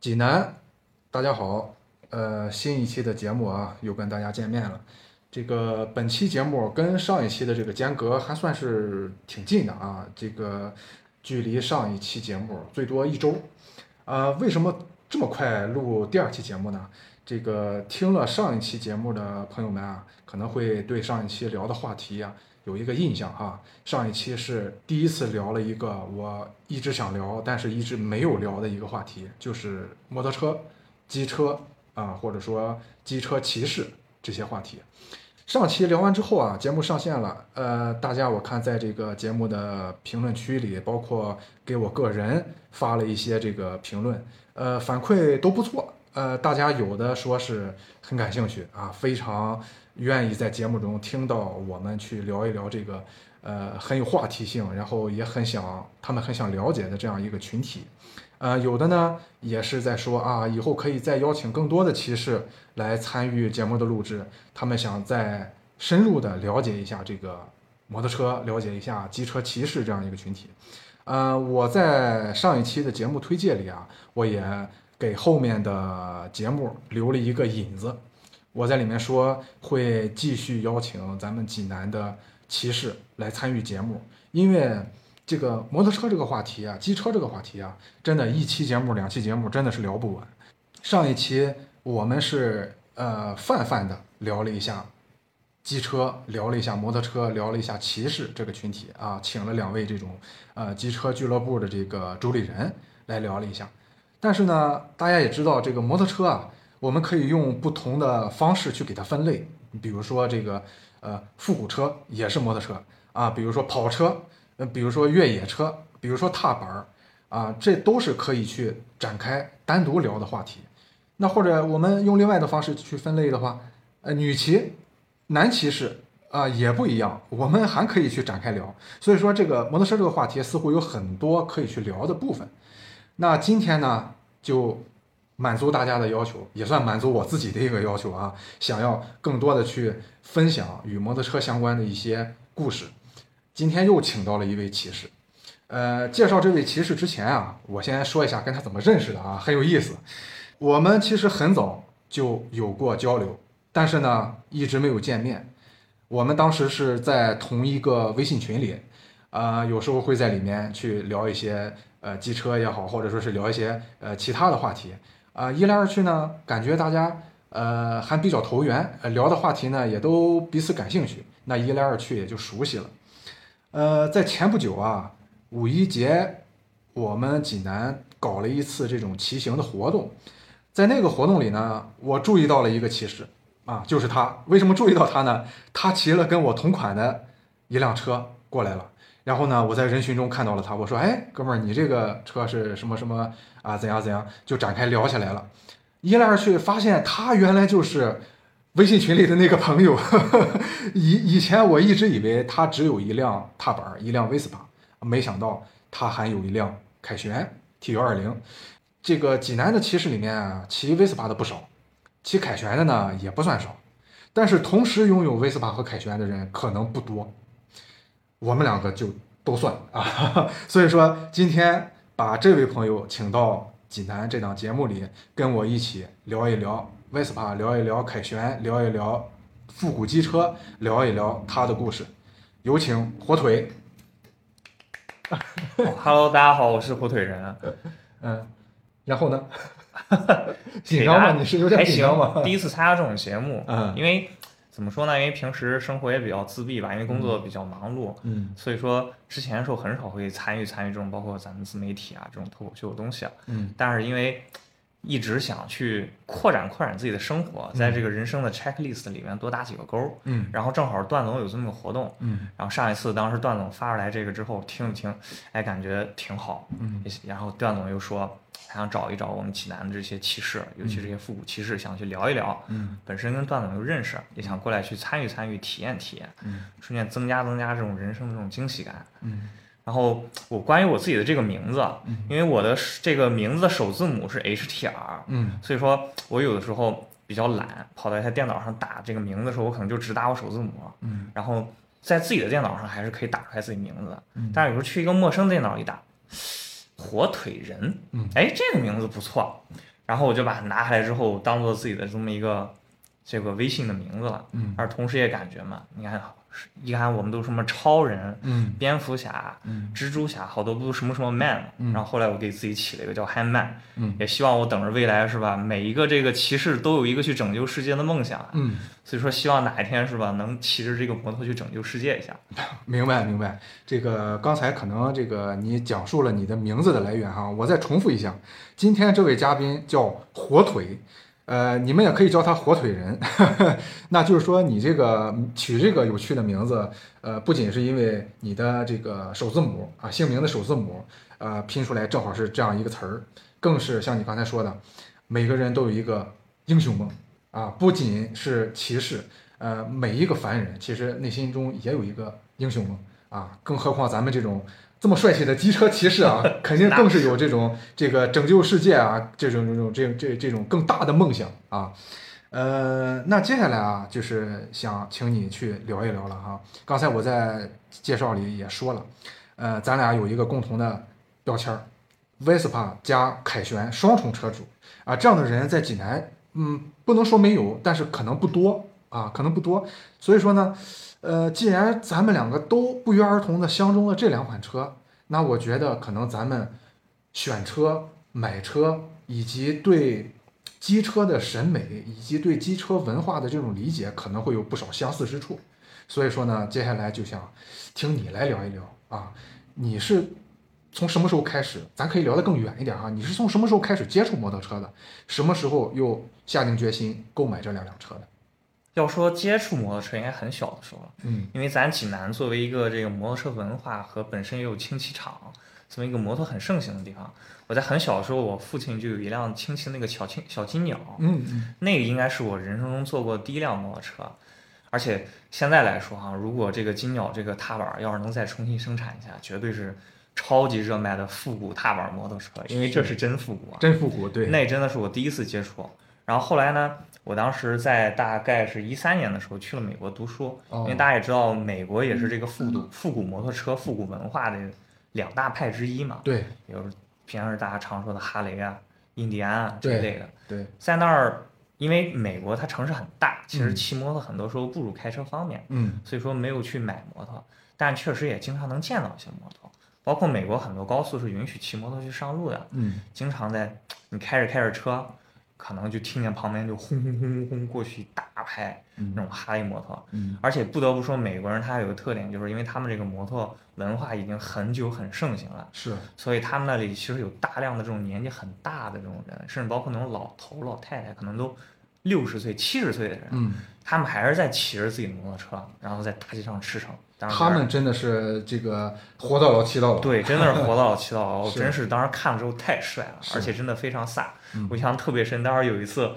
济南，大家好，呃，新一期的节目啊，又跟大家见面了。这个本期节目跟上一期的这个间隔还算是挺近的啊，这个距离上一期节目最多一周。啊，为什么这么快录第二期节目呢？这个听了上一期节目的朋友们啊，可能会对上一期聊的话题啊有一个印象哈。上一期是第一次聊了一个我一直想聊，但是一直没有聊的一个话题，就是摩托车、机车啊，或者说机车骑士这些话题。上期聊完之后啊，节目上线了，呃，大家我看在这个节目的评论区里，包括给我个人发了一些这个评论，呃，反馈都不错。呃，大家有的说是很感兴趣啊，非常愿意在节目中听到我们去聊一聊这个，呃，很有话题性，然后也很想他们很想了解的这样一个群体。呃，有的呢也是在说啊，以后可以再邀请更多的骑士来参与节目的录制，他们想再深入的了解一下这个摩托车，了解一下机车骑士这样一个群体。呃，我在上一期的节目推介里啊，我也。给后面的节目留了一个引子，我在里面说会继续邀请咱们济南的骑士来参与节目，因为这个摩托车这个话题啊，机车这个话题啊，真的，一期节目、两期节目真的是聊不完。上一期我们是呃泛泛的聊了一下机车，聊了一下摩托车，聊了一下骑士这个群体啊，请了两位这种呃机车俱乐部的这个主理人来聊了一下。但是呢，大家也知道，这个摩托车啊，我们可以用不同的方式去给它分类。比如说这个，呃，复古车也是摩托车啊，比如说跑车，呃，比如说越野车，比如说踏板儿，啊，这都是可以去展开单独聊的话题。那或者我们用另外的方式去分类的话，呃，女骑、男骑士啊也不一样，我们还可以去展开聊。所以说，这个摩托车这个话题似乎有很多可以去聊的部分。那今天呢，就满足大家的要求，也算满足我自己的一个要求啊，想要更多的去分享与摩托车相关的一些故事。今天又请到了一位骑士，呃，介绍这位骑士之前啊，我先说一下跟他怎么认识的啊，很有意思。我们其实很早就有过交流，但是呢，一直没有见面。我们当时是在同一个微信群里，啊，有时候会在里面去聊一些。呃，机车也好，或者说是聊一些呃其他的话题，啊，一来二去呢，感觉大家呃还比较投缘，聊的话题呢也都彼此感兴趣，那一来二去也就熟悉了。呃，在前不久啊，五一节我们济南搞了一次这种骑行的活动，在那个活动里呢，我注意到了一个骑士啊，就是他。为什么注意到他呢？他骑了跟我同款的一辆车过来了。然后呢，我在人群中看到了他，我说：“哎，哥们儿，你这个车是什么什么啊？怎样怎样？”就展开聊起来了。一来二去，发现他原来就是微信群里的那个朋友。以以前我一直以为他只有一辆踏板，一辆 Vespa，没想到他还有一辆凯旋 T 幺二零。这个济南的骑士里面啊，骑 Vespa 的不少，骑凯旋的呢也不算少，但是同时拥有 Vespa 和凯旋的人可能不多。我们两个就都算啊，所以说今天把这位朋友请到济南这档节目里，跟我一起聊一聊 Vespa，聊一聊凯旋，聊一聊复古机车，聊一聊他的故事。有请火腿。Hello，大家好，我是火腿人。嗯，然后呢？紧张吗？你是有点紧张吗？第一次参加这种节目，嗯，因为。怎么说呢？因为平时生活也比较自闭吧，因为工作比较忙碌，嗯，所以说之前的时候很少会参与参与这种包括咱们自媒体啊这种脱口秀的东西啊，嗯，但是因为一直想去扩展扩展自己的生活，在这个人生的 checklist 里面多打几个勾，嗯，然后正好段总有这么个活动，嗯，然后上一次当时段总发出来这个之后听了听，哎，感觉挺好，嗯，然后段总又说。还想找一找我们济南的这些骑士，尤其这些复古骑士，想去聊一聊。嗯，本身跟段总又认识，也想过来去参与参与、体验体验。嗯，顺便增加增加这种人生的这种惊喜感。嗯，然后我关于我自己的这个名字，因为我的这个名字的首字母是 H T R。嗯，所以说我有的时候比较懒，跑到一台电脑上打这个名字的时候，我可能就只打我首字母。嗯，然后在自己的电脑上还是可以打出来自己名字。嗯，但是有时候去一个陌生电脑一打。火腿人，哎，这个名字不错，然后我就把它拿下来之后，当做自己的这么一个这个微信的名字了，嗯，而同时也感觉嘛，你看。一看我们都什么超人，嗯，蝙蝠侠，嗯，蜘蛛侠，好多不都什么什么 man，嗯，然后后来我给自己起了一个叫 Han Man，嗯，也希望我等着未来是吧，每一个这个骑士都有一个去拯救世界的梦想，嗯，所以说希望哪一天是吧，能骑着这个摩托去拯救世界一下。明白明白，这个刚才可能这个你讲述了你的名字的来源哈，我再重复一下，今天这位嘉宾叫火腿。呃，你们也可以叫他火腿人，那就是说你这个取这个有趣的名字，呃，不仅是因为你的这个首字母啊，姓名的首字母，呃，拼出来正好是这样一个词儿，更是像你刚才说的，每个人都有一个英雄梦啊，不仅是骑士，呃，每一个凡人其实内心中也有一个英雄梦啊，更何况咱们这种。这么帅气的机车骑士啊，肯定更是有这种这个拯救世界啊，这种这种这这这种更大的梦想啊。呃，那接下来啊，就是想请你去聊一聊了哈。刚才我在介绍里也说了，呃，咱俩有一个共同的标签儿，Vespa 加凯旋双重车主啊，这样的人在济南，嗯，不能说没有，但是可能不多啊，可能不多。所以说呢。呃，既然咱们两个都不约而同的相中了这两款车，那我觉得可能咱们选车、买车以及对机车的审美以及对机车文化的这种理解可能会有不少相似之处。所以说呢，接下来就想听你来聊一聊啊，你是从什么时候开始？咱可以聊得更远一点哈，你是从什么时候开始接触摩托车的？什么时候又下定决心购买这两辆车的？要说接触摩托车，应该很小的时候了。嗯，因为咱济南作为一个这个摩托车文化和本身也有轻骑厂，这么一个摩托很盛行的地方，我在很小的时候，我父亲就有一辆轻骑那个小青小金鸟。嗯嗯，那个应该是我人生中坐过第一辆摩托车，而且现在来说哈，如果这个金鸟这个踏板要是能再重新生产一下，绝对是超级热卖的复古踏板摩托车，因为这是真复古啊，真复古，对，那真的是我第一次接触。然后后来呢？我当时在大概是一三年的时候去了美国读书，因为大家也知道，美国也是这个复古复古摩托车、复古文化的两大派之一嘛。对，比如平常是大家常说的哈雷啊、印第安啊这一类的。对，在那儿，因为美国它城市很大，其实骑摩托很多时候不如开车方便。嗯。所以说没有去买摩托，但确实也经常能见到一些摩托，包括美国很多高速是允许骑摩托去上路的。嗯。经常在你开着开着车。可能就听见旁边就轰轰轰轰轰过去一大排那种哈雷摩托，而且不得不说美国人他有个特点，就是因为他们这个摩托文化已经很久很盛行了，是，所以他们那里其实有大量的这种年纪很大的这种人，甚至包括那种老头老太太，可能都六十岁七十岁的人，嗯，他们还是在骑着自己的摩托车，然后在大街上驰骋。他们真的是这个活到老骑到老，对，真的是活到老骑到老。真是当时看了之后太帅了，而且真的非常飒。我印象特别深，当时有一次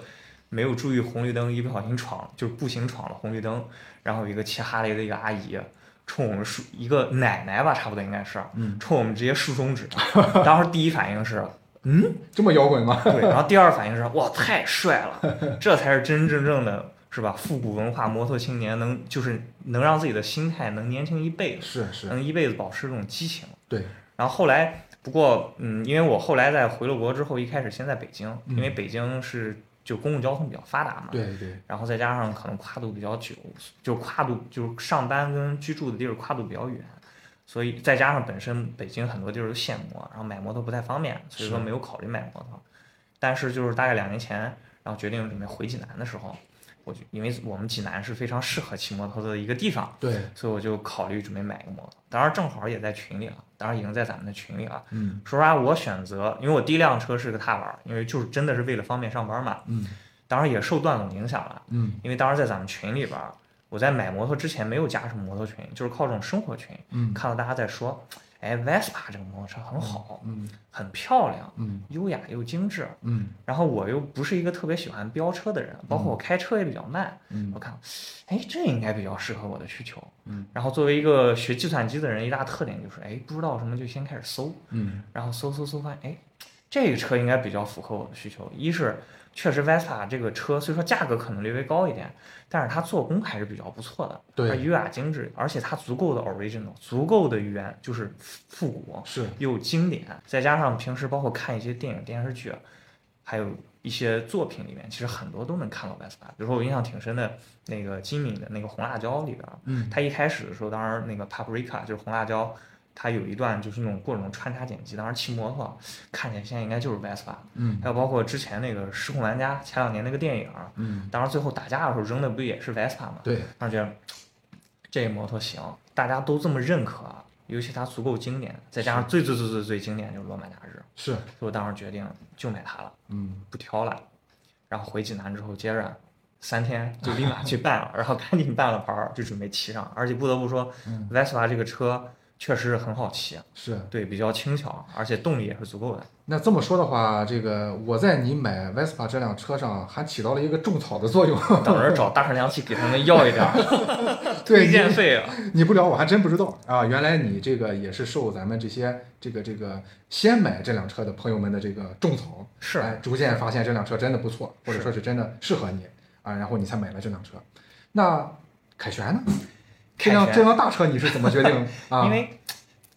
没有注意红绿灯，一不小心闯，就是步行闯了红绿灯，然后有一个骑哈雷的一个阿姨冲我们竖一个奶奶吧，差不多应该是，冲我们直接竖中指。当时第一反应是，嗯，这么摇滚吗？对，然后第二反应是，哇，太帅了，这才是真真正的。是吧？复古文化摩托青年能就是能让自己的心态能年轻一辈子，是是，能一辈子保持这种激情。对。然后后来，不过嗯，因为我后来在回了国之后，一开始先在北京，因为北京是就公共交通比较发达嘛。对对。然后再加上可能跨度比较久，就跨度就是上班跟居住的地儿跨度比较远，所以再加上本身北京很多地儿都限摩，然后买摩托不太方便，所以说没有考虑买摩托。但是就是大概两年前，然后决定准备回济南的时候。我就因为我们济南是非常适合骑摩托的一个地方，对，所以我就考虑准备买个摩托。当然正好也在群里了，当然已经在咱们的群里了。嗯，说实话，我选择，因为我第一辆车是个踏板，因为就是真的是为了方便上班嘛。嗯，当然也受段总影响了。嗯，因为当时在咱们群里边，我在买摩托之前没有加什么摩托群，就是靠这种生活群，嗯，看到大家在说。哎，Vespa 这个摩托车很好，嗯，很漂亮，嗯，优雅又精致，嗯，然后我又不是一个特别喜欢飙车的人，包括我开车也比较慢，嗯，我看，哎，这应该比较适合我的需求，嗯，然后作为一个学计算机的人，一大特点就是，哎，不知道什么就先开始搜，嗯，然后搜搜搜发现，哎，这个车应该比较符合我的需求。一是确实 Vespa 这个车虽说价格可能略微高一点，但是它做工还是比较不错的，对，优雅精致，而且它足够的 original，足够的原就是复古，是又经典。再加上平时包括看一些电影电视剧，还有一些作品里面，其实很多都能看到 Vespa。比如说我印象挺深的那个金敏的那个红辣椒里边，嗯，它一开始的时候，当然那个 Paprika 就是红辣椒。他有一段就是那种各种穿插剪辑，当时骑摩托，看起来现在应该就是 Vespa。嗯。还有包括之前那个《失控玩家》，前两年那个电影。嗯。当时最后打架的时候扔的不也是 Vespa 吗？对。当时觉得这摩托行，大家都这么认可，尤其它足够经典，再加上最最最最最经典就是罗马假日。是。所以我当时决定就买它了。嗯。不挑了，然后回济南之后，接着三天就立马去办了，然后赶紧办了牌儿，就准备骑上。而且不得不说，Vespa 这个车。确实是很好骑，是对，比较轻巧，而且动力也是足够的。那这么说的话，这个我在你买 Vespa 这辆车上还起到了一个种草的作用，等着找大车良去给他们要一点 推荐费啊！你不聊我还真不知道啊，原来你这个也是受咱们这些这个这个先买这辆车的朋友们的这个种草，是，哎，逐渐发现这辆车真的不错，或者说是真的适合你啊，然后你才买了这辆车。那凯旋呢？这辆这辆大车你是怎么决定 啊？因为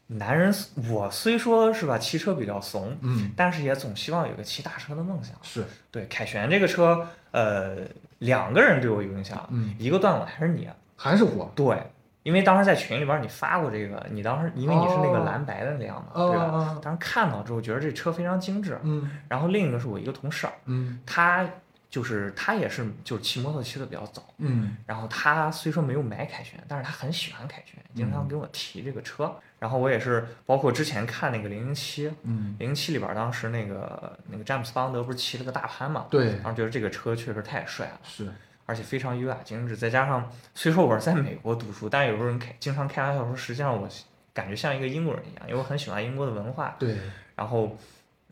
男人，我虽说是吧，骑车比较怂，嗯，但是也总希望有个骑大车的梦想。是对凯旋这个车，呃，两个人对我有影响，嗯，一个段子还是你，还是我？对，因为当时在群里边你发过这个，你当时因为你是那个蓝白的那样嘛，对吧？当时看到之后觉得这车非常精致，嗯，然后另一个是我一个同事，嗯，他。就是他也是，就是骑摩托骑的比较早，嗯，然后他虽说没有买凯旋，但是他很喜欢凯旋，经常给我提这个车。然后我也是，包括之前看那个零零七，嗯，零零七里边当时那个那个詹姆斯邦德不是骑了个大潘嘛，对，然后觉得这个车确实太帅了，是，而且非常优雅精致，再加上虽说我是在美国读书，但有时候人开经常开玩笑说，实际上我感觉像一个英国人一样，因为我很喜欢英国的文化，对，然后。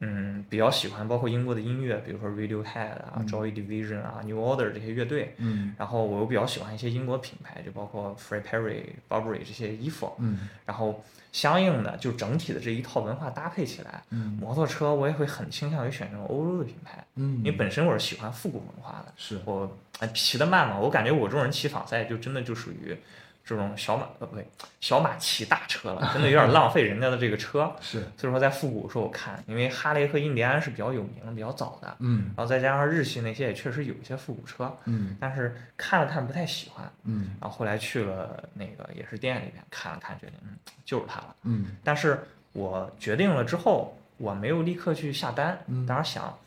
嗯，比较喜欢包括英国的音乐，比如说 Radiohead 啊、Joy Division 啊、New Order 这些乐队。嗯。然后我又比较喜欢一些英国品牌，就包括 Free Perry、Burberry 这些衣服。嗯。然后相应的，就整体的这一套文化搭配起来，嗯摩托车我也会很倾向于选这种欧洲的品牌。嗯。因为本身我是喜欢复古文化的。是。我骑得慢嘛，我感觉我这种人骑仿赛就真的就属于。这种小马呃不对，小马骑大车了，真的有点浪费人家的这个车。是，所以说在复古时候我看，因为哈雷和印第安是比较有名、比较早的，嗯，然后再加上日系那些也确实有一些复古车，嗯，但是看了看不太喜欢，嗯，然后后来去了那个也是店里面看了看，决定嗯就是它了，嗯，但是我决定了之后，我没有立刻去下单，嗯当时想，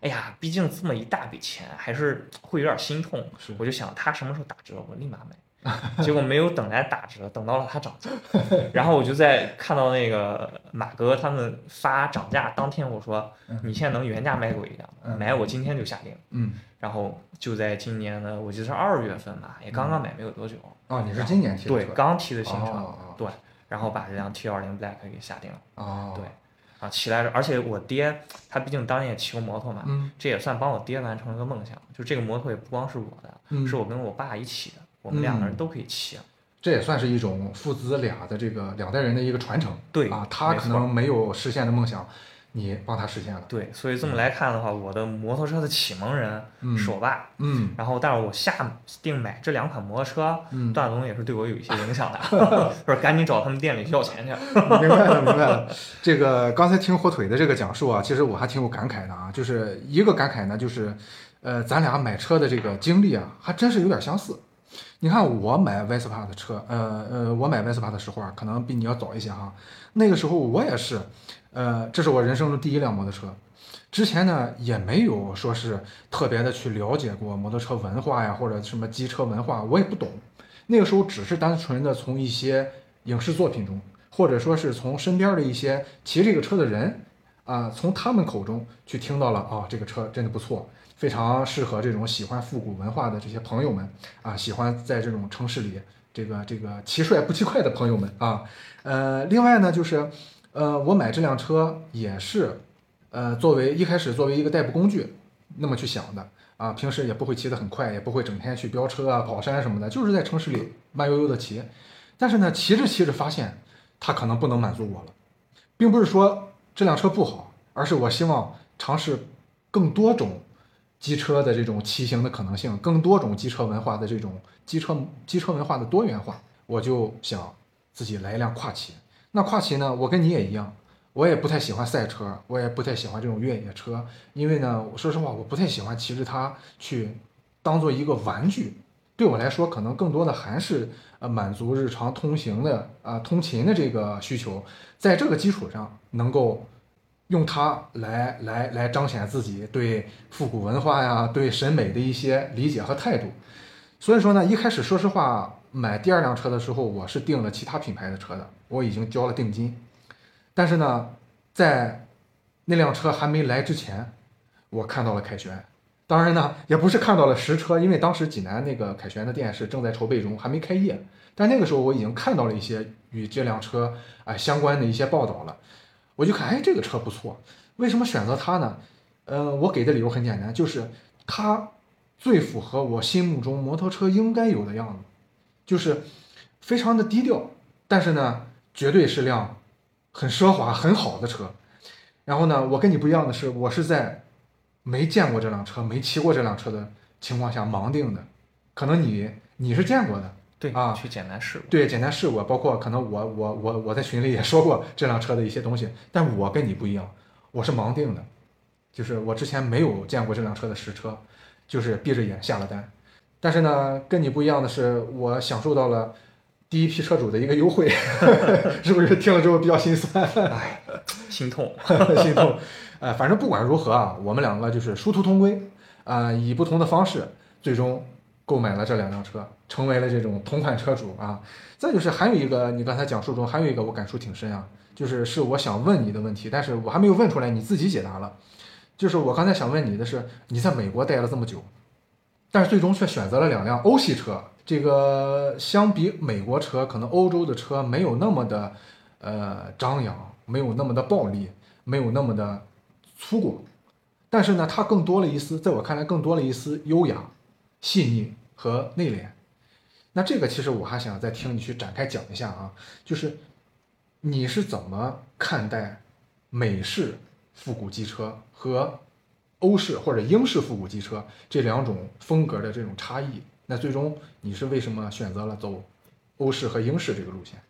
哎呀，毕竟这么一大笔钱，还是会有点心痛，我就想它什么时候打折，我立马买。结果没有等来打折，等到了它涨价，然后我就在看到那个马哥他们发涨价当天，我说你现在能原价卖给我一辆吗？买我今天就下定。嗯，然后就在今年的我记得是二月份吧，也刚刚买没有多久。哦，你是今年提的？对，刚提的新车。对，然后把这辆 T 二零 Black 给下定了。哦，对，啊，骑来着，而且我爹他毕竟当年也骑过摩托嘛，嗯，这也算帮我爹完成了个梦想。就这个摩托也不光是我的，是我跟我爸一起的。我们两个人都可以骑，这也算是一种父子俩的这个两代人的一个传承。对啊，他可能没有实现的梦想，你帮他实现了。对，所以这么来看的话，我的摩托车的启蒙人是我爸。嗯。然后，但是我下定买这两款摩托车，段总也是对我有一些影响的 不是赶紧找他们店里要钱去。明白了，明白了。这个刚才听火腿的这个讲述啊，其实我还挺有感慨的啊。就是一个感慨呢，就是呃，咱俩买车的这个经历啊，还真是有点相似。你看我买 Vespa 的车，呃呃，我买 Vespa 的时候啊，可能比你要早一些哈。那个时候我也是，呃，这是我人生中第一辆摩托车。之前呢也没有说是特别的去了解过摩托车文化呀，或者什么机车文化，我也不懂。那个时候只是单纯的从一些影视作品中，或者说是从身边的一些骑这个车的人啊，从他们口中去听到了啊，这个车真的不错。非常适合这种喜欢复古文化的这些朋友们啊，喜欢在这种城市里这个这个骑帅不骑快的朋友们啊，呃，另外呢就是，呃，我买这辆车也是，呃，作为一开始作为一个代步工具那么去想的啊，平时也不会骑得很快，也不会整天去飙车啊、跑山什么的，就是在城市里慢悠悠的骑。但是呢，骑着骑着发现它可能不能满足我了，并不是说这辆车不好。而是我希望尝试更多种机车的这种骑行的可能性，更多种机车文化的这种机车机车文化的多元化。我就想自己来一辆跨骑。那跨骑呢，我跟你也一样，我也不太喜欢赛车，我也不太喜欢这种越野车，因为呢，说实话，我不太喜欢骑着它去当做一个玩具。对我来说，可能更多的还是呃满足日常通行的啊通勤的这个需求，在这个基础上，能够用它来来来彰显自己对复古文化呀、对审美的一些理解和态度。所以说呢，一开始说实话，买第二辆车的时候，我是订了其他品牌的车的，我已经交了定金。但是呢，在那辆车还没来之前，我看到了凯旋。当然呢，也不是看到了实车，因为当时济南那个凯旋的店是正在筹备中，还没开业。但那个时候我已经看到了一些与这辆车啊相关的一些报道了。我就看，哎，这个车不错，为什么选择它呢？呃，我给的理由很简单，就是它最符合我心目中摩托车应该有的样子，就是非常的低调，但是呢，绝对是辆很奢华、很好的车。然后呢，我跟你不一样的是，我是在。没见过这辆车，没骑过这辆车的情况下盲定的，可能你你是见过的，对啊，去简单试过，对简单试过，包括可能我我我我在群里也说过这辆车的一些东西，但我跟你不一样，我是盲定的，就是我之前没有见过这辆车的实车，就是闭着眼下了单，但是呢，跟你不一样的是，我享受到了第一批车主的一个优惠，是不是听了之后比较心酸？哎，心痛，心痛。呃，反正不管如何啊，我们两个就是殊途同归，啊，以不同的方式，最终购买了这两辆车，成为了这种同款车主啊。再就是还有一个，你刚才讲述中还有一个我感触挺深啊，就是是我想问你的问题，但是我还没有问出来，你自己解答了。就是我刚才想问你的是，你在美国待了这么久，但是最终却选择了两辆欧系车，这个相比美国车，可能欧洲的车没有那么的呃张扬，没有那么的暴力，没有那么的。粗犷，但是呢，它更多了一丝，在我看来，更多了一丝优雅、细腻和内敛。那这个其实我还想再听你去展开讲一下啊，就是你是怎么看待美式复古机车和欧式或者英式复古机车这两种风格的这种差异？那最终你是为什么选择了走欧式和英式这个路线？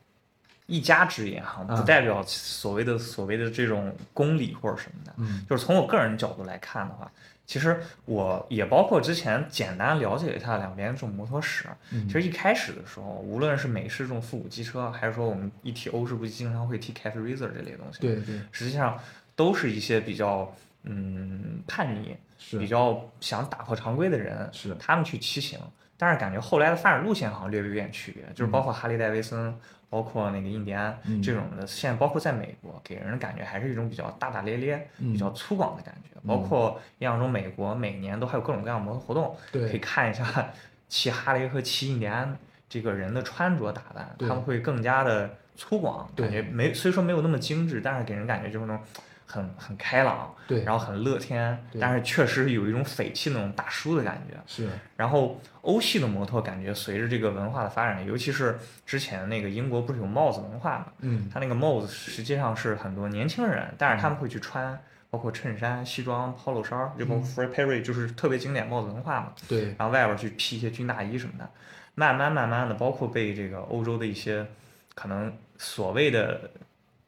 一家之言哈，不代表所谓的所谓的这种公理或者什么的。嗯，就是从我个人角度来看的话，其实我也包括之前简单了解一下两边这种摩托史。其实一开始的时候，无论是美式这种复古机车，还是说我们一提欧式，不经常会提 Cat Racer 这类东西。对对，实际上都是一些比较嗯叛逆，比较想打破常规的人，是他们去骑行。但是感觉后来的发展路线好像略微有点区别，就是包括哈利戴维森。包括那个印第安这种的，现在包括在美国，给人的感觉还是一种比较大大咧咧、比较粗犷的感觉。包括印象中，美国每年都还有各种各样的摩托活动，可以看一下骑哈雷和骑印第安这个人的穿着打扮，他们会更加的粗犷，感觉没虽说没有那么精致，但是给人感觉就是那种。很很开朗，对，然后很乐天，但是确实有一种匪气那种大叔的感觉。是，然后欧系的摩托感觉随着这个文化的发展，尤其是之前那个英国不是有帽子文化嘛？嗯，他那个帽子实际上是很多年轻人，但是他们会去穿，包括衬衫、西装、polo 衫，就包括 Fred Perry 就是特别经典帽子文化嘛。对，然后外边去披一些军大衣什么的，慢慢慢慢的，包括被这个欧洲的一些可能所谓的。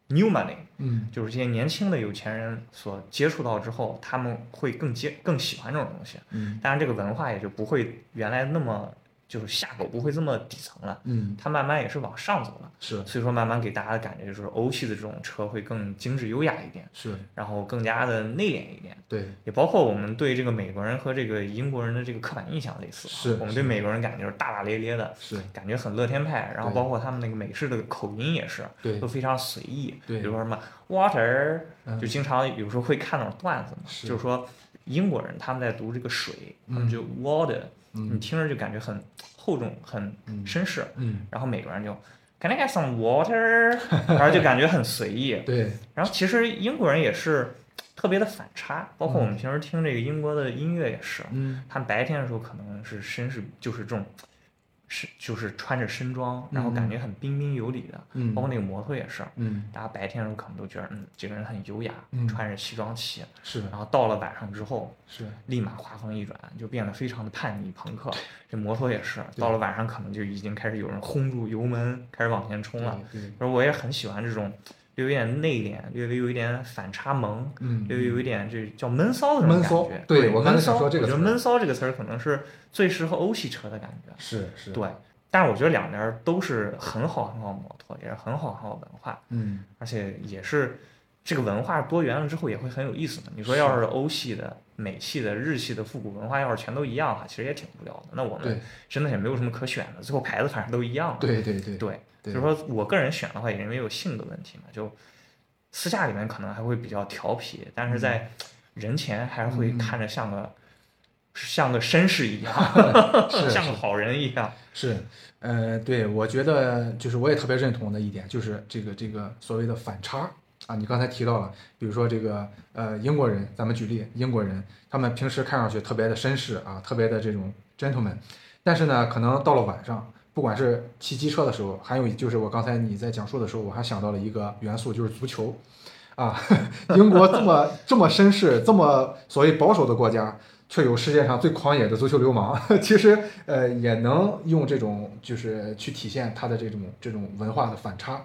New money，嗯，就是这些年轻的有钱人所接触到之后，他们会更接更喜欢这种东西，嗯，当然这个文化也就不会原来那么。就是下狗不会这么底层了，嗯，它慢慢也是往上走了，是，所以说慢慢给大家的感觉就是欧系的这种车会更精致优雅一点，是，然后更加的内敛一点，对，也包括我们对这个美国人和这个英国人的这个刻板印象类似，是我们对美国人感觉是大大咧咧的，是，感觉很乐天派，然后包括他们那个美式的口音也是，对，都非常随意，对，比如说什么 water，就经常有时候会看那种段子嘛，就是说英国人他们在读这个水，他们就 water，你听着就感觉很。厚重很绅士，嗯，然后美国人就 Can I get some water？然后就感觉很随意，对。然后其实英国人也是特别的反差，包括我们平时听这个英国的音乐也是，嗯，他们白天的时候可能是绅士，就是这种是就是穿着身装，然后感觉很彬彬有礼的，嗯，包括那个摩托也是，嗯，大家白天的时候可能都觉得，嗯，这个人很优雅，穿着西装骑，是，然后到了晚上之后，是，立马画风一转，就变得非常的叛逆朋克。这摩托也是，到了晚上可能就已经开始有人轰住油门，开始往前冲了。对，而我也很喜欢这种。有一点内敛，略微有一点反差萌，嗯，略微有一点这叫闷骚的那种感觉。对，我刚才想说这个词我觉得闷骚这个词儿可能是最适合欧系车的感觉。是是。对，但是我觉得两边都是很好很好摩托，也是很好很好文化。嗯。而且也是这个文化多元了之后也会很有意思的。你说要是欧系的、美系的、日系的复古文化要是全都一样的话，其实也挺无聊的。那我们真的也没有什么可选的，最后牌子反正都一样。对对对。对。就是说我个人选的话，也因为有性格问题嘛，就私下里面可能还会比较调皮，但是在人前还是会看着像个像个绅士一样，像个好人一样。是，呃，对，我觉得就是我也特别认同的一点，就是这个这个所谓的反差啊，你刚才提到了，比如说这个呃英国人，咱们举例，英国人他们平时看上去特别的绅士啊，特别的这种 gentleman，但是呢，可能到了晚上。不管是骑机车的时候，还有就是我刚才你在讲述的时候，我还想到了一个元素，就是足球，啊，英国这么这么绅士、这么所谓保守的国家，却有世界上最狂野的足球流氓。其实，呃，也能用这种就是去体现他的这种这种文化的反差。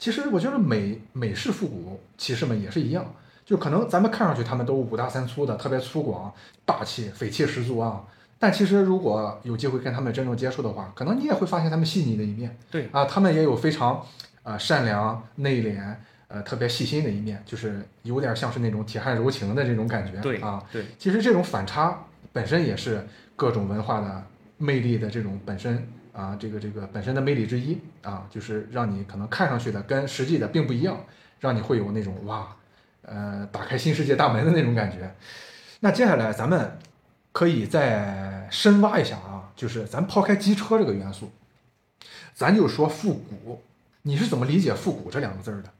其实我觉得美美式复古骑士们也是一样，就可能咱们看上去他们都五大三粗的，特别粗犷、大气、匪气十足啊。但其实，如果有机会跟他们真正接触的话，可能你也会发现他们细腻的一面。对啊，他们也有非常，呃，善良、内敛，呃，特别细心的一面，就是有点像是那种铁汉柔情的这种感觉。对啊，对。其实这种反差本身也是各种文化的魅力的这种本身啊，这个这个本身的魅力之一啊，就是让你可能看上去的跟实际的并不一样，让你会有那种哇，呃，打开新世界大门的那种感觉。那接下来咱们。可以再深挖一下啊，就是咱抛开机车这个元素，咱就说复古，你是怎么理解复古这两个字儿的？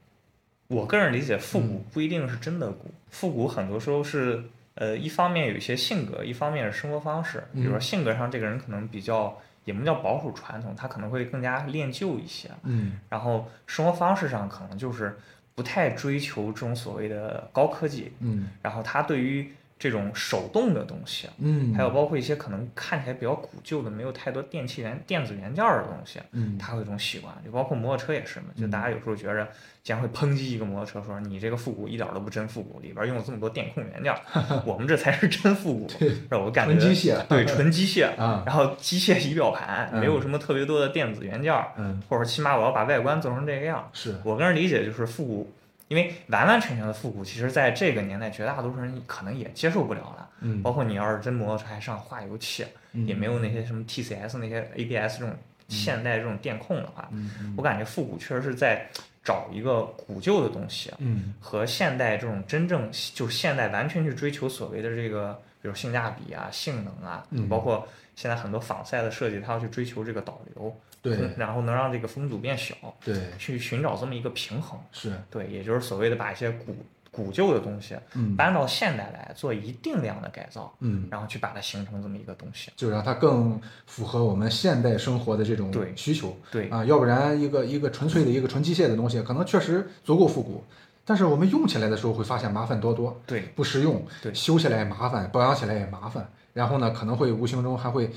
我个人理解，复古不一定是真的古，复古很多时候是呃，一方面有一些性格，一方面是生活方式。比如说性格上，这个人可能比较也不叫保守传统，他可能会更加恋旧一些。嗯，然后生活方式上可能就是不太追求这种所谓的高科技。嗯，然后他对于这种手动的东西，嗯，还有包括一些可能看起来比较古旧的、没有太多电器元、电子元件的东西，嗯，他会有一种习惯。就包括摩托车也是嘛，就大家有时候觉着，竟然会抨击一个摩托车，说你这个复古一点都不真复古，里边用了这么多电控元件，我们这才是真复古，让？我感觉纯机械，对，纯机械啊，然后机械仪表盘，没有什么特别多的电子元件，嗯，或者起码我要把外观做成这个样。是我个人理解就是复古。因为完完全全的复古，其实在这个年代，绝大多数人可能也接受不了了。嗯，包括你要是真摩托车还上化油器，也没有那些什么 TCS 那些 ABS 这种现代这种电控的话，我感觉复古确实是在找一个古旧的东西，嗯，和现代这种真正就是现代完全去追求所谓的这个，比如性价比啊、性能啊，包括现在很多仿赛的设计，它要去追求这个导流。对，然后能让这个风阻变小，对，去寻找这么一个平衡，是。对，也就是所谓的把一些古古旧的东西，嗯，搬到现代来做一定量的改造，嗯，然后去把它形成这么一个东西，就让它更符合我们现代生活的这种需求，对。啊，要不然一个一个纯粹的一个纯机械的东西，可能确实足够复古，但是我们用起来的时候会发现麻烦多多，对，不实用，对，修起来也麻烦，保养起来也麻烦，然后呢，可能会无形中还会。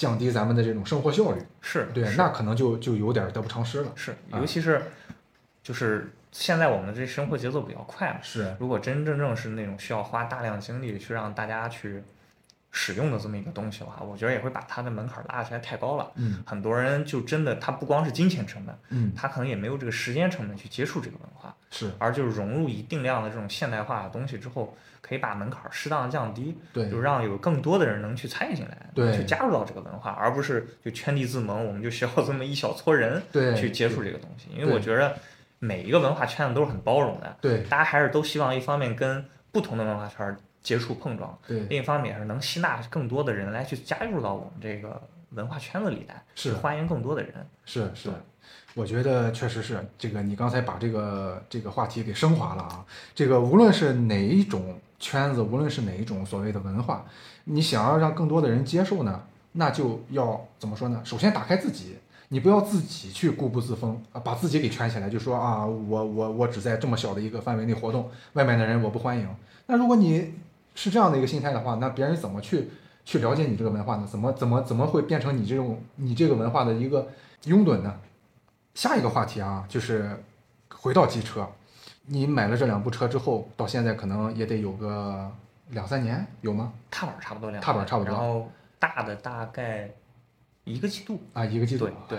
降低咱们的这种生活效率，是对，那可能就就有点得不偿失了。是，尤其是，就是现在我们的这生活节奏比较快嘛。是，如果真真正是那种需要花大量精力去让大家去使用的这么一个东西的话，我觉得也会把它的门槛拉起来太高了。嗯，很多人就真的他不光是金钱成本，嗯，他可能也没有这个时间成本去接触这个文化。是，而就是融入一定量的这种现代化的东西之后。可以把门槛适当的降低，对，就让有更多的人能去参与进来，对，去加入到这个文化，而不是就圈地自萌，我们就需要这么一小撮人，对，去接触这个东西。因为我觉得每一个文化圈子都是很包容的，对，大家还是都希望一方面跟不同的文化圈接触碰撞，对，另一方面也是能吸纳更多的人来去加入到我们这个文化圈子里来，是。欢迎更多的人，是是。我觉得确实是这个，你刚才把这个这个话题给升华了啊。这个无论是哪一种圈子，无论是哪一种所谓的文化，你想要让更多的人接受呢，那就要怎么说呢？首先打开自己，你不要自己去固步自封啊，把自己给圈起来，就说啊，我我我只在这么小的一个范围内活动，外面的人我不欢迎。那如果你是这样的一个心态的话，那别人怎么去去了解你这个文化呢？怎么怎么怎么会变成你这种你这个文化的一个拥趸呢？下一个话题啊，就是回到机车，你买了这两部车之后，到现在可能也得有个两三年，有吗？踏板差不多两，踏板差不多，然后大的大概一个季度啊，一个季度。对对。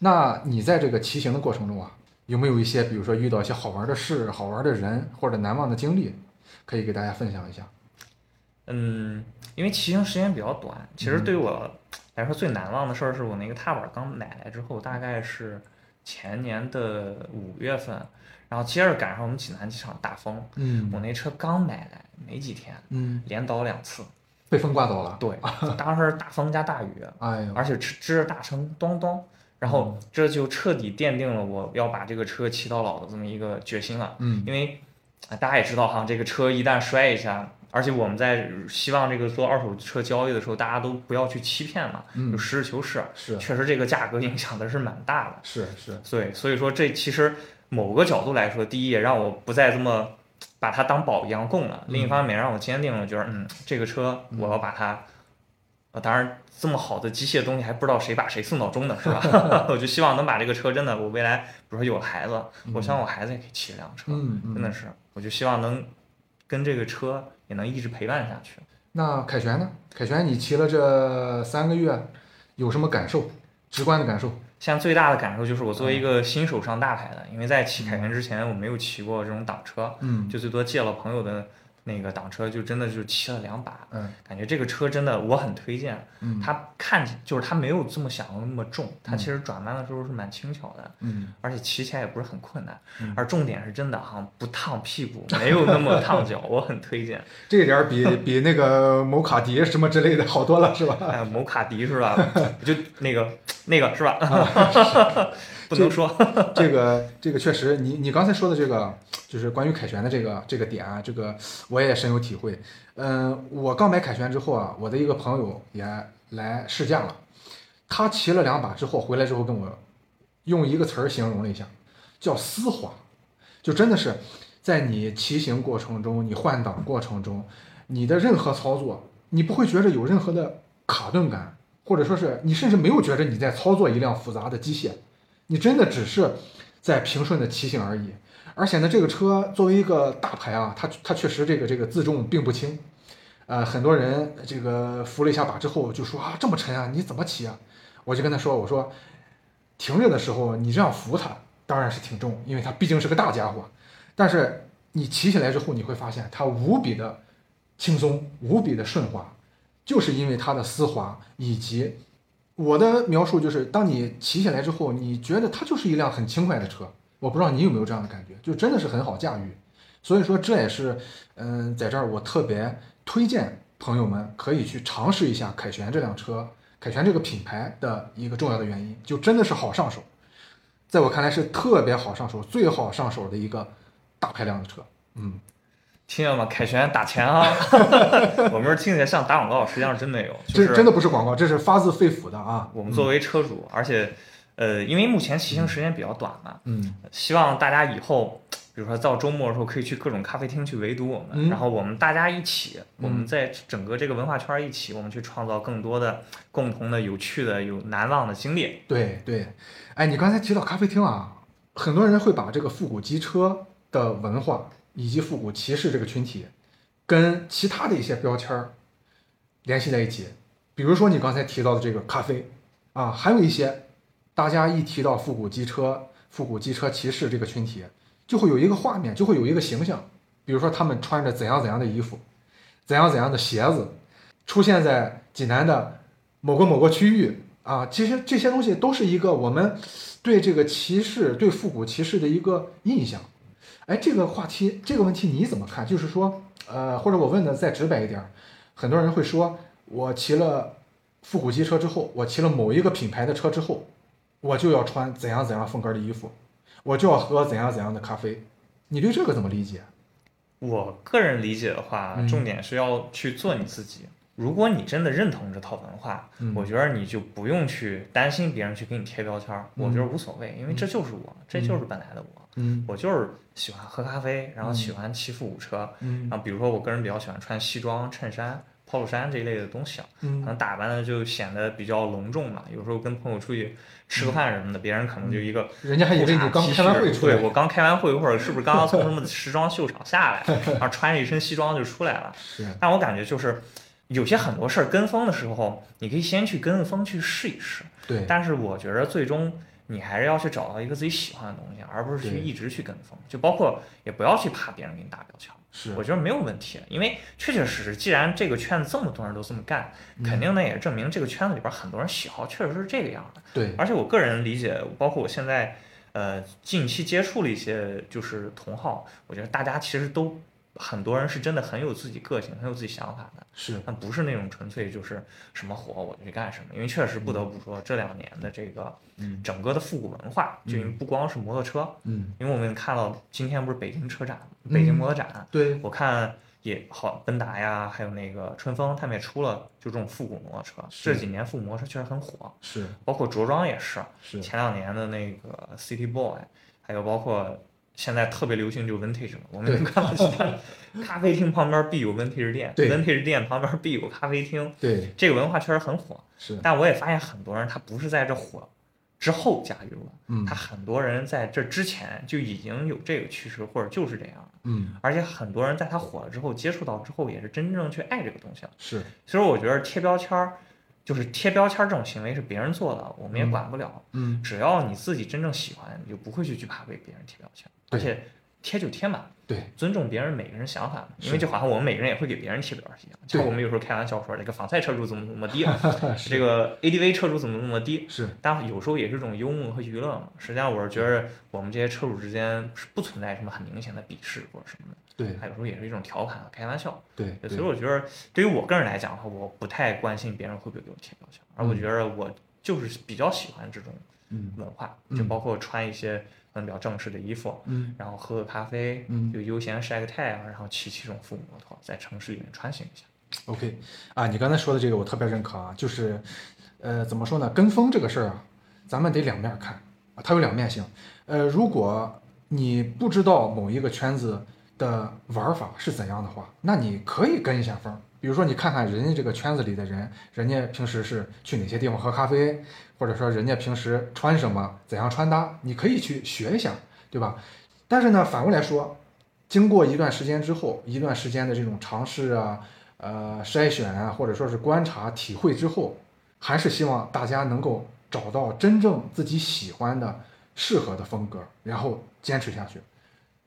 那你在这个骑行的过程中啊，有没有一些，比如说遇到一些好玩的事、好玩的人或者难忘的经历，可以给大家分享一下？嗯，因为骑行时间比较短，其实对我来说最难忘的事儿是我那个踏板刚买来之后，大概是。前年的五月份，然后接着赶上我们济南机场大风，嗯，我那车刚买来没几天，嗯，连倒两次，被风刮走了。对，当时大风加大雨，哎呦，而且支支着大声咚咚，然后这就彻底奠定了我要把这个车骑到老的这么一个决心了。嗯，因为大家也知道哈，这个车一旦摔一下。而且我们在希望这个做二手车交易的时候，大家都不要去欺骗嘛，就实事求是。是，确实这个价格影响的是蛮大的。是是。对，所以说这其实某个角度来说，第一也让我不再这么把它当宝一样供了；另一方面让我坚定了，就是嗯，这个车我要把它，呃，当然这么好的机械东西还不知道谁把谁送到中的是吧？我就希望能把这个车真的，我未来比如说有了孩子，我希望我孩子也可以骑一辆车，真的是，我就希望能跟这个车。也能一直陪伴下去。那凯旋呢？凯旋，你骑了这三个月，有什么感受？直观的感受？现在最大的感受就是，我作为一个新手上大牌的，因为在骑凯旋之前，我没有骑过这种挡车，嗯，就最多借了朋友的。那个挡车就真的就骑了两把，嗯，感觉这个车真的我很推荐，嗯，它看起就是它没有这么想的那么重，它其实转弯的时候是蛮轻巧的，嗯，而且骑起来也不是很困难，而重点是真的哈不烫屁股，没有那么烫脚，我很推荐。这点比比那个某卡迪什么之类的好多了，是吧？哎，某卡迪是吧？就那个那个是吧？不能说这个 这个确实，你你刚才说的这个就是关于凯旋的这个这个点啊，这个我也深有体会。嗯，我刚买凯旋之后啊，我的一个朋友也来试驾了，他骑了两把之后回来之后跟我用一个词儿形容了一下，叫丝滑，就真的是在你骑行过程中，你换挡过程中，你的任何操作，你不会觉着有任何的卡顿感，或者说是你甚至没有觉着你在操作一辆复杂的机械。你真的只是在平顺的骑行而已，而且呢，这个车作为一个大牌啊，它它确实这个这个自重并不轻，呃，很多人这个扶了一下把之后就说啊这么沉啊，你怎么骑啊？我就跟他说，我说停着的时候你这样扶它当然是挺重，因为它毕竟是个大家伙，但是你骑起来之后你会发现它无比的轻松，无比的顺滑，就是因为它的丝滑以及。我的描述就是，当你骑起来之后，你觉得它就是一辆很轻快的车。我不知道你有没有这样的感觉，就真的是很好驾驭。所以说，这也是，嗯，在这儿我特别推荐朋友们可以去尝试一下凯旋这辆车，凯旋这个品牌的一个重要的原因，就真的是好上手。在我看来是特别好上手、最好上手的一个大排量的车。嗯。听见吗？凯旋打钱啊！我们是听起来像打广告，实际上真没有。这真的不是广告，这是发自肺腑的啊！我们作为车主，而且，呃，因为目前骑行时间比较短嘛，嗯，希望大家以后，比如说到周末的时候，可以去各种咖啡厅去围堵我们，然后我们大家一起，我们在整个这个文化圈一起，我们去创造更多的共同的、有趣的、有难忘的经历。对对，哎，你刚才提到咖啡厅啊，很多人会把这个复古机车的文化。以及复古骑士这个群体，跟其他的一些标签儿联系在一起，比如说你刚才提到的这个咖啡啊，还有一些大家一提到复古机车、复古机车骑士这个群体，就会有一个画面，就会有一个形象，比如说他们穿着怎样怎样的衣服，怎样怎样的鞋子，出现在济南的某个某个区域啊，其实这些东西都是一个我们对这个骑士、对复古骑士的一个印象。哎，这个话题，这个问题你怎么看？就是说，呃，或者我问的再直白一点，很多人会说，我骑了复古机车之后，我骑了某一个品牌的车之后，我就要穿怎样怎样风格的衣服，我就要喝怎样怎样的咖啡。你对这个怎么理解？我个人理解的话，重点是要去做你自己。如果你真的认同这套文化，我觉得你就不用去担心别人去给你贴标签儿，我觉得无所谓，因为这就是我，这就是本来的我。嗯，我就是喜欢喝咖啡，然后喜欢骑复古车，然后比如说我个人比较喜欢穿西装、衬衫、polo 衫这一类的东西，可能打扮的就显得比较隆重嘛。有时候跟朋友出去吃个饭什么的，别人可能就一个人家还以为你刚开完会出来，对我刚开完会或者是不是刚刚从什么时装秀场下来，然后穿着一身西装就出来了。是，但我感觉就是。有些很多事儿跟风的时候，你可以先去跟风去试一试。对。但是我觉得最终你还是要去找到一个自己喜欢的东西，而不是去一直去跟风。就包括也不要去怕别人给你打标签。是。我觉得没有问题，因为确确实实，既然这个圈子这么多人都这么干，肯定呢也证明这个圈子里边很多人喜好确实是这个样的。对。而且我个人理解，包括我现在呃近期接触了一些就是同好，我觉得大家其实都。很多人是真的很有自己个性，很有自己想法的，是，但不是那种纯粹就是什么火我就去干什么。因为确实不得不说，这两年的这个，整个的复古文化，就因为不光是摩托车，嗯，因为我们看到今天不是北京车展，北京摩托展，对，我看也好，奔达呀，还有那个春风，他们也出了就这种复古摩托车。这几年复古摩托车确实很火，是，包括着装也是，是，前两年的那个 City Boy，还有包括。现在特别流行就 vintage 了，我们看到其他咖啡厅旁边必有 vintage 店，vintage 店旁边必有咖啡厅，对，这个文化确实很火。是，但我也发现很多人他不是在这火之后加入了，嗯，他很多人在这之前就已经有这个趋势，或者就是这样，嗯，而且很多人在他火了之后接触到之后，也是真正去爱这个东西了。是，所以我觉得贴标签儿。就是贴标签这种行为是别人做的，我们也管不了。嗯，只要你自己真正喜欢，你就不会去惧怕被别人贴标签。而且贴就贴嘛，对，尊重别人每个人想法嘛。因为就好像我们每个人也会给别人贴标签一样。像我们有时候开玩笑说，这个仿赛车主怎么怎么低，这个 ADV 车主怎么怎么低。是，但有时候也是一种幽默和娱乐嘛。实际上，我是觉得我们这些车主之间是不存在什么很明显的鄙视或者什么的。对，他有时候也是一种调侃和开玩笑。对，所以我觉得对于我个人来讲的话，我不太关心别人会不会给我贴标签，而我觉得我就是比较喜欢这种文化，就包括穿一些嗯比较正式的衣服，嗯，然后喝个咖啡，嗯，就悠闲晒个太阳，然后骑骑这种复古摩托，在城市里面穿行一下。OK，啊，你刚才说的这个我特别认可啊，就是呃怎么说呢，跟风这个事儿啊，咱们得两面看啊，它有两面性。呃，如果你不知道某一个圈子。的玩法是怎样的话，那你可以跟一下风。比如说，你看看人家这个圈子里的人，人家平时是去哪些地方喝咖啡，或者说人家平时穿什么，怎样穿搭，你可以去学一下，对吧？但是呢，反过来说，经过一段时间之后，一段时间的这种尝试啊，呃，筛选啊，或者说是观察、体会之后，还是希望大家能够找到真正自己喜欢的、适合的风格，然后坚持下去。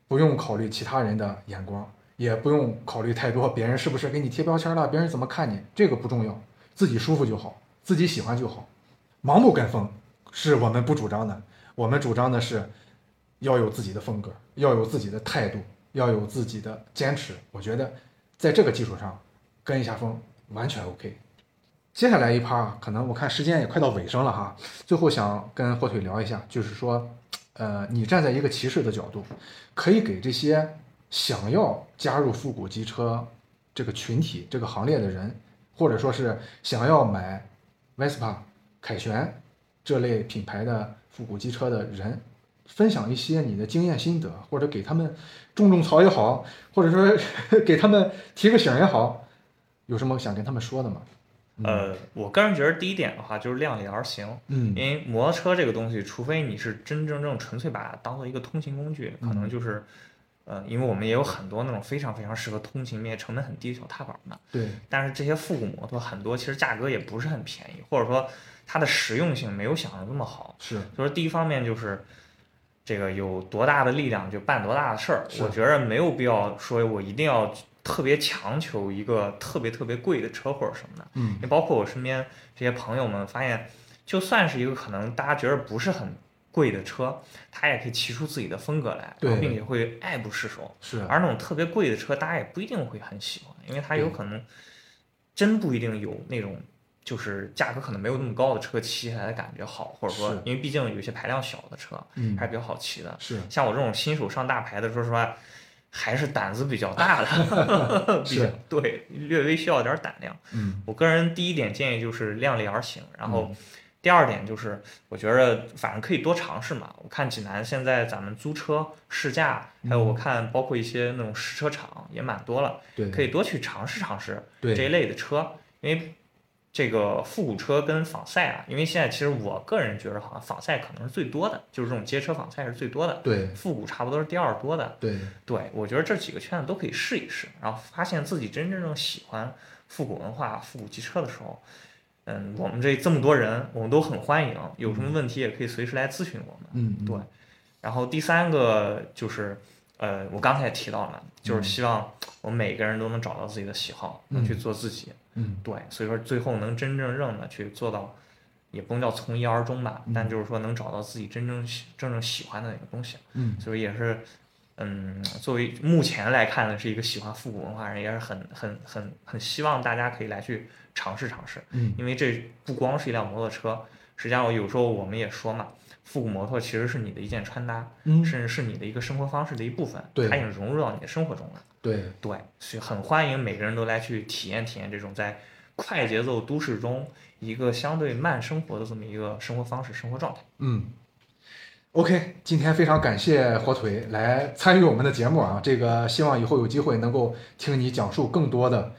不用考虑其他人的眼光，也不用考虑太多，别人是不是给你贴标签了，别人怎么看你，这个不重要，自己舒服就好，自己喜欢就好。盲目跟风是我们不主张的，我们主张的是要有自己的风格，要有自己的态度，要有自己的坚持。我觉得在这个基础上跟一下风完全 OK。接下来一趴可能我看时间也快到尾声了哈，最后想跟火腿聊一下，就是说。呃，你站在一个骑士的角度，可以给这些想要加入复古机车这个群体、这个行列的人，或者说是想要买 Vespa、凯旋这类品牌的复古机车的人，分享一些你的经验心得，或者给他们种种草也好，或者说给他们提个醒也好，有什么想跟他们说的吗？呃，我个人觉得第一点的话就是量力而行，嗯，因为摩托车这个东西，除非你是真真正正纯粹把它当做一个通勤工具，可能就是，呃，因为我们也有很多那种非常非常适合通勤、且成本很低的小踏板嘛，对。但是这些复古摩托很多其实价格也不是很便宜，或者说它的实用性没有想的那么好。是。所以说第一方面就是，这个有多大的力量就办多大的事儿，我觉着没有必要说我一定要。特别强求一个特别特别贵的车或者什么的，嗯，也包括我身边这些朋友们发现，就算是一个可能大家觉得不是很贵的车，他也可以骑出自己的风格来，对，并且会爱不释手。是，而那种特别贵的车，大家也不一定会很喜欢，因为它有可能真不一定有那种就是价格可能没有那么高的车骑起来的感觉好，或者说，因为毕竟有些排量小的车，嗯，还是比较好骑的。是，像我这种新手上大牌的，说实话。还是胆子比较大的，是，对，略微需要点胆量。嗯，我个人第一点建议就是量力而行，然后第二点就是我觉得反正可以多尝试嘛。我看济南现在咱们租车试驾，还有我看包括一些那种试车场也蛮多了，对，可以多去尝试尝试这一类的车，因为。这个复古车跟仿赛啊，因为现在其实我个人觉得，好像仿赛可能是最多的，就是这种街车仿赛是最多的。对，复古差不多是第二多的。对，对我觉得这几个圈子都可以试一试，然后发现自己真真正喜欢复古文化、复古机车的时候，嗯，我们这这么多人，我们都很欢迎，有什么问题也可以随时来咨询我们。嗯，对。然后第三个就是，呃，我刚才也提到了，就是希望我们每个人都能找到自己的喜好，能去做自己。嗯，对，所以说最后能真正正的去做到，也不能叫从一而终吧，但就是说能找到自己真正真正喜欢的那个东西。嗯，所以也是，嗯，作为目前来看呢，是一个喜欢复古文化人，也是很很很很希望大家可以来去尝试尝试。嗯，因为这不光是一辆摩托车，实际上有时候我们也说嘛，复古摩托其实是你的一件穿搭，嗯甚至是你的一个生活方式的一部分，对它已经融入到你的生活中了。对对，所以很欢迎每个人都来去体验体验这种在快节奏都市中一个相对慢生活的这么一个生活方式、生活状态。嗯，OK，今天非常感谢火腿来参与我们的节目啊，这个希望以后有机会能够听你讲述更多的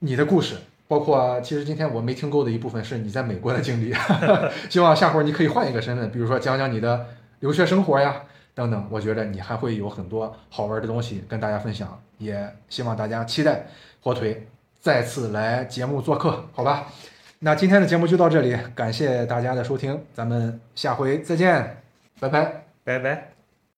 你的故事，包括其实今天我没听够的一部分是你在美国的经历，希望下回你可以换一个身份，比如说讲讲你的留学生活呀。等等，我觉得你还会有很多好玩的东西跟大家分享，也希望大家期待火腿再次来节目做客，好吧？那今天的节目就到这里，感谢大家的收听，咱们下回再见，拜拜，拜拜。